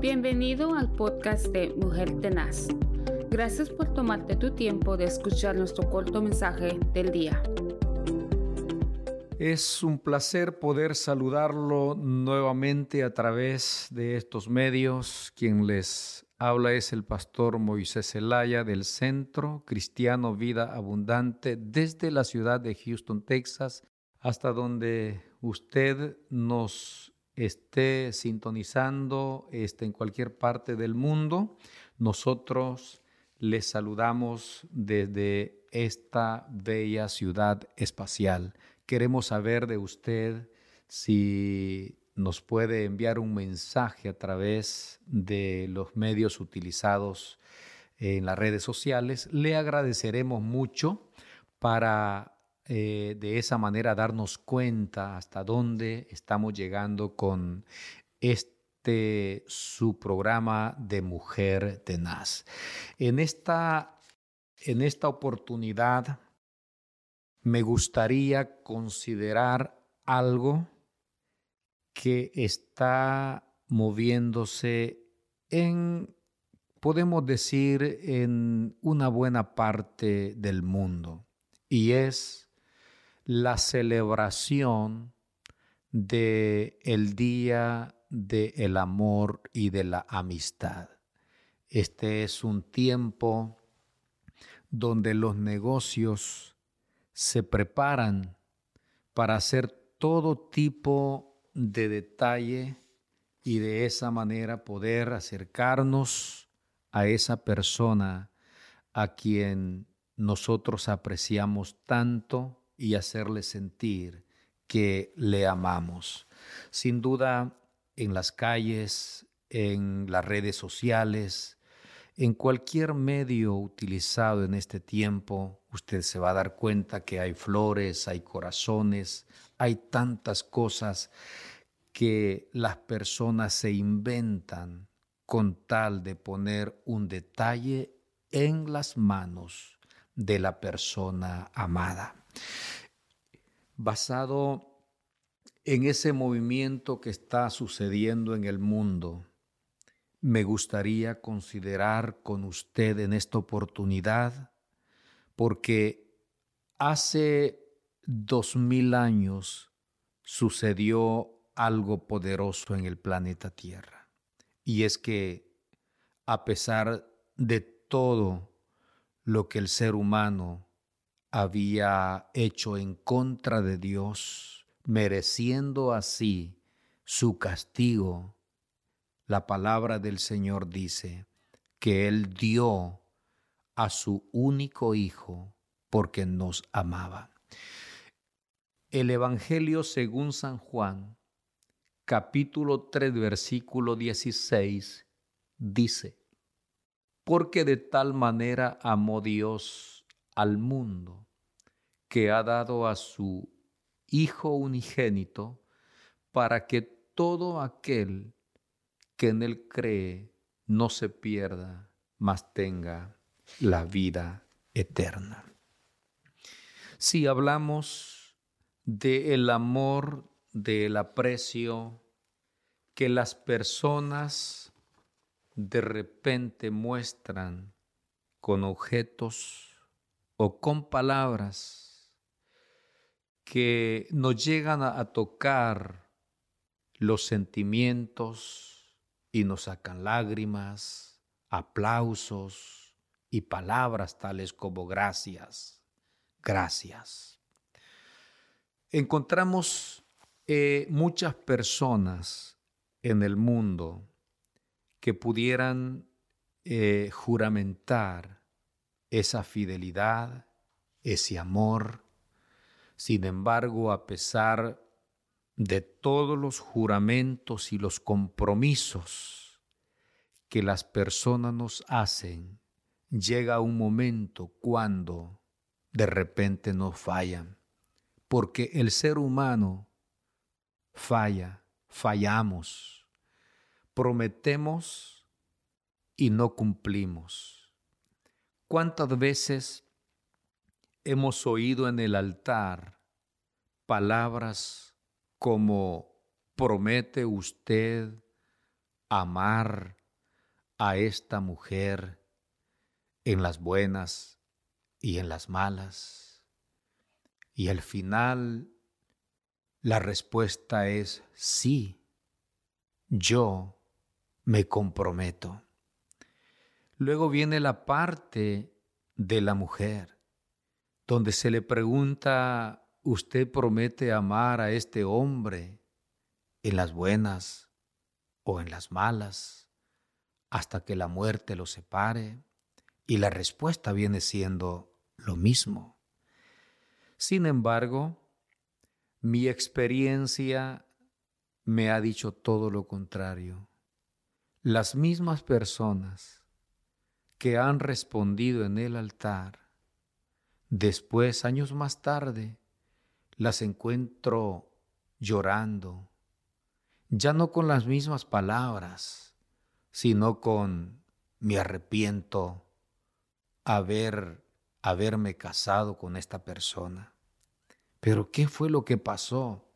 Bienvenido al podcast de Mujer Tenaz. Gracias por tomarte tu tiempo de escuchar nuestro corto mensaje del día. Es un placer poder saludarlo nuevamente a través de estos medios. Quien les habla es el pastor Moisés Zelaya del Centro Cristiano Vida Abundante desde la ciudad de Houston, Texas, hasta donde usted nos esté sintonizando esté en cualquier parte del mundo. Nosotros les saludamos desde esta bella ciudad espacial. Queremos saber de usted si nos puede enviar un mensaje a través de los medios utilizados en las redes sociales. Le agradeceremos mucho para eh, de esa manera darnos cuenta hasta dónde estamos llegando con este su programa de Mujer Tenaz. En esta, en esta oportunidad me gustaría considerar algo que está moviéndose en, podemos decir, en una buena parte del mundo, y es la celebración de el día del el amor y de la amistad. Este es un tiempo donde los negocios se preparan para hacer todo tipo de detalle y de esa manera poder acercarnos a esa persona a quien nosotros apreciamos tanto y hacerle sentir que le amamos. Sin duda, en las calles, en las redes sociales, en cualquier medio utilizado en este tiempo, usted se va a dar cuenta que hay flores, hay corazones, hay tantas cosas que las personas se inventan con tal de poner un detalle en las manos de la persona amada basado en ese movimiento que está sucediendo en el mundo, me gustaría considerar con usted en esta oportunidad, porque hace dos mil años sucedió algo poderoso en el planeta Tierra. Y es que a pesar de todo lo que el ser humano había hecho en contra de Dios, mereciendo así su castigo, la palabra del Señor dice que Él dio a su único Hijo porque nos amaba. El Evangelio según San Juan, capítulo 3, versículo 16, dice, porque de tal manera amó Dios al mundo, que ha dado a su Hijo unigénito, para que todo aquel que en él cree no se pierda, mas tenga la vida eterna. Si hablamos del amor, del aprecio que las personas de repente muestran con objetos o con palabras que nos llegan a, tocar los sentimientos y nos sacan lágrimas, aplausos y palabras tales como gracias, gracias. Encontramos eh, muchas personas en el mundo que pudieran eh, juramentar esa fidelidad, ese amor. Sin embargo, a pesar de todos los juramentos y los compromisos que las personas nos hacen, llega un momento cuando de repente nos fallan, porque el ser humano falla, fallamos, prometemos y no cumplimos ¿Cuántas veces hemos oído en el altar palabras como promete usted amar a esta mujer en las buenas y en las malas? Y al final la respuesta es sí, yo me comprometo. Luego viene la parte de la mujer, donde se le pregunta, ¿usted promete amar a este hombre en las buenas o en las malas hasta que la muerte lo separe? Y la respuesta viene siendo lo mismo. Sin embargo, mi experiencia me ha dicho todo lo contrario. Las mismas personas que han respondido en el altar, después, años más tarde, las encuentro llorando, ya no con las mismas palabras, sino con me arrepiento haber haberme casado con esta persona. Pero ¿qué fue lo que pasó?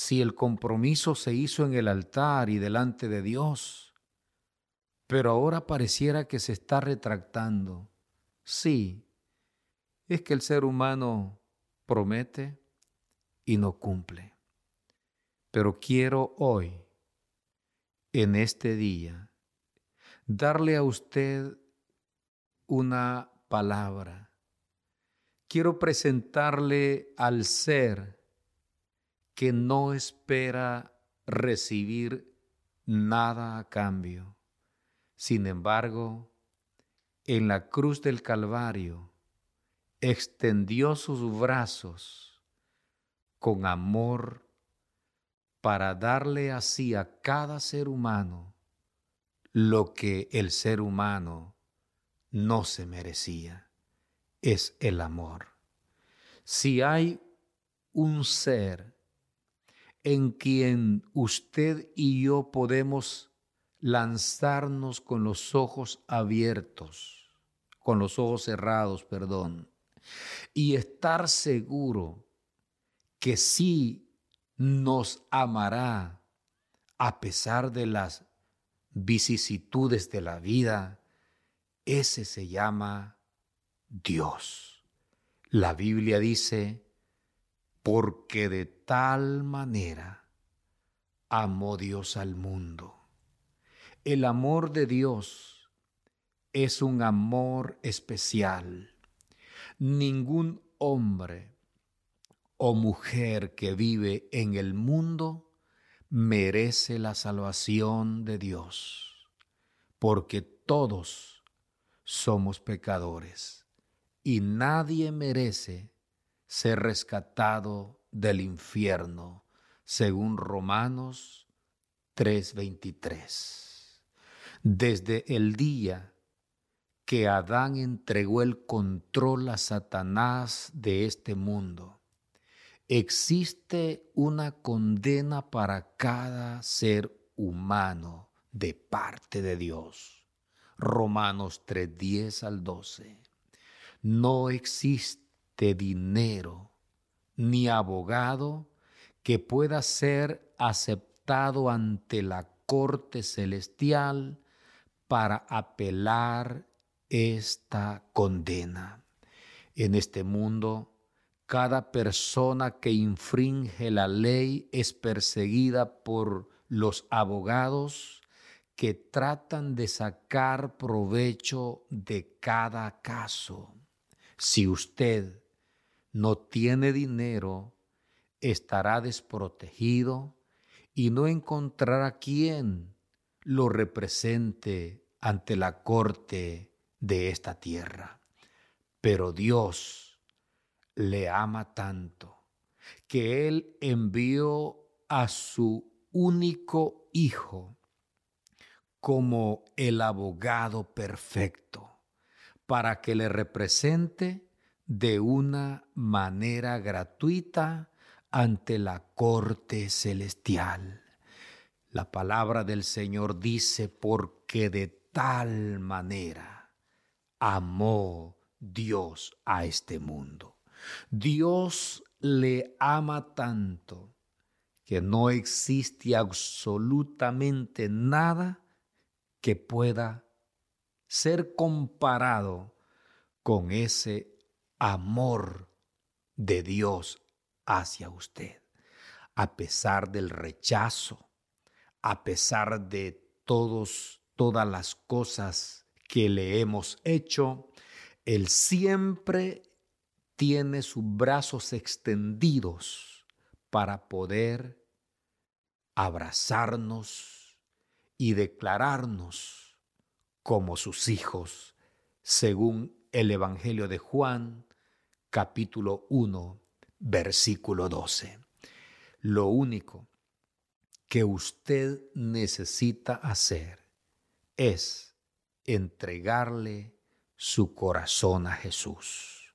Si el compromiso se hizo en el altar y delante de Dios, pero ahora pareciera que se está retractando. Sí, es que el ser humano promete y no cumple. Pero quiero hoy, en este día, darle a usted una palabra. Quiero presentarle al ser que no espera recibir nada a cambio. Sin embargo, en la cruz del Calvario extendió sus brazos con amor para darle así a cada ser humano lo que el ser humano no se merecía, es el amor. Si hay un ser en quien usted y yo podemos lanzarnos con los ojos abiertos, con los ojos cerrados, perdón, y estar seguro que sí nos amará a pesar de las vicisitudes de la vida, ese se llama Dios. La Biblia dice, porque de tal manera amó Dios al mundo. El amor de Dios es un amor especial. Ningún hombre o mujer que vive en el mundo merece la salvación de Dios, porque todos somos pecadores y nadie merece ser rescatado del infierno, según Romanos 3:23. Desde el día que Adán entregó el control a Satanás de este mundo, existe una condena para cada ser humano de parte de Dios. Romanos 3, 10 al 12. No existe dinero ni abogado que pueda ser aceptado ante la corte celestial para apelar esta condena. En este mundo, cada persona que infringe la ley es perseguida por los abogados que tratan de sacar provecho de cada caso. Si usted no tiene dinero, estará desprotegido y no encontrará quien lo represente ante la corte de esta tierra. Pero Dios le ama tanto que Él envió a su único Hijo como el abogado perfecto para que le represente de una manera gratuita ante la corte celestial. La palabra del Señor dice, porque de tal manera amó Dios a este mundo. Dios le ama tanto que no existe absolutamente nada que pueda ser comparado con ese amor de Dios hacia usted. A pesar del rechazo, a pesar de todos, todas las cosas que le hemos hecho, Él siempre tiene sus brazos extendidos para poder abrazarnos y declararnos como sus hijos, según el Evangelio de Juan, capítulo 1, versículo 12. Lo único que usted necesita hacer es entregarle su corazón a Jesús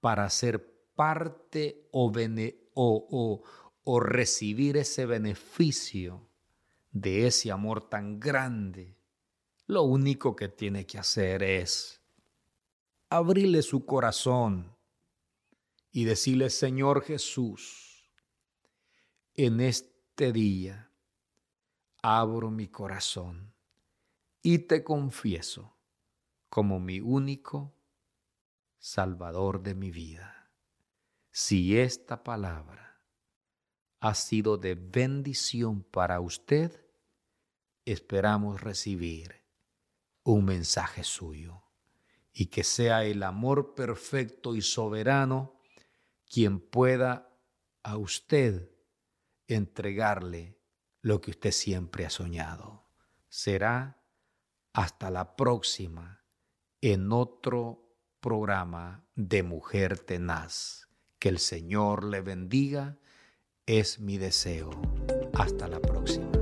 para ser parte o, o, o recibir ese beneficio de ese amor tan grande. Lo único que tiene que hacer es abrirle su corazón y decirle, Señor Jesús, en este día abro mi corazón y te confieso como mi único Salvador de mi vida. Si esta palabra ha sido de bendición para usted, esperamos recibir un mensaje suyo y que sea el amor perfecto y soberano quien pueda a usted entregarle lo que usted siempre ha soñado. Será hasta la próxima en otro programa de Mujer Tenaz. Que el Señor le bendiga es mi deseo. Hasta la próxima.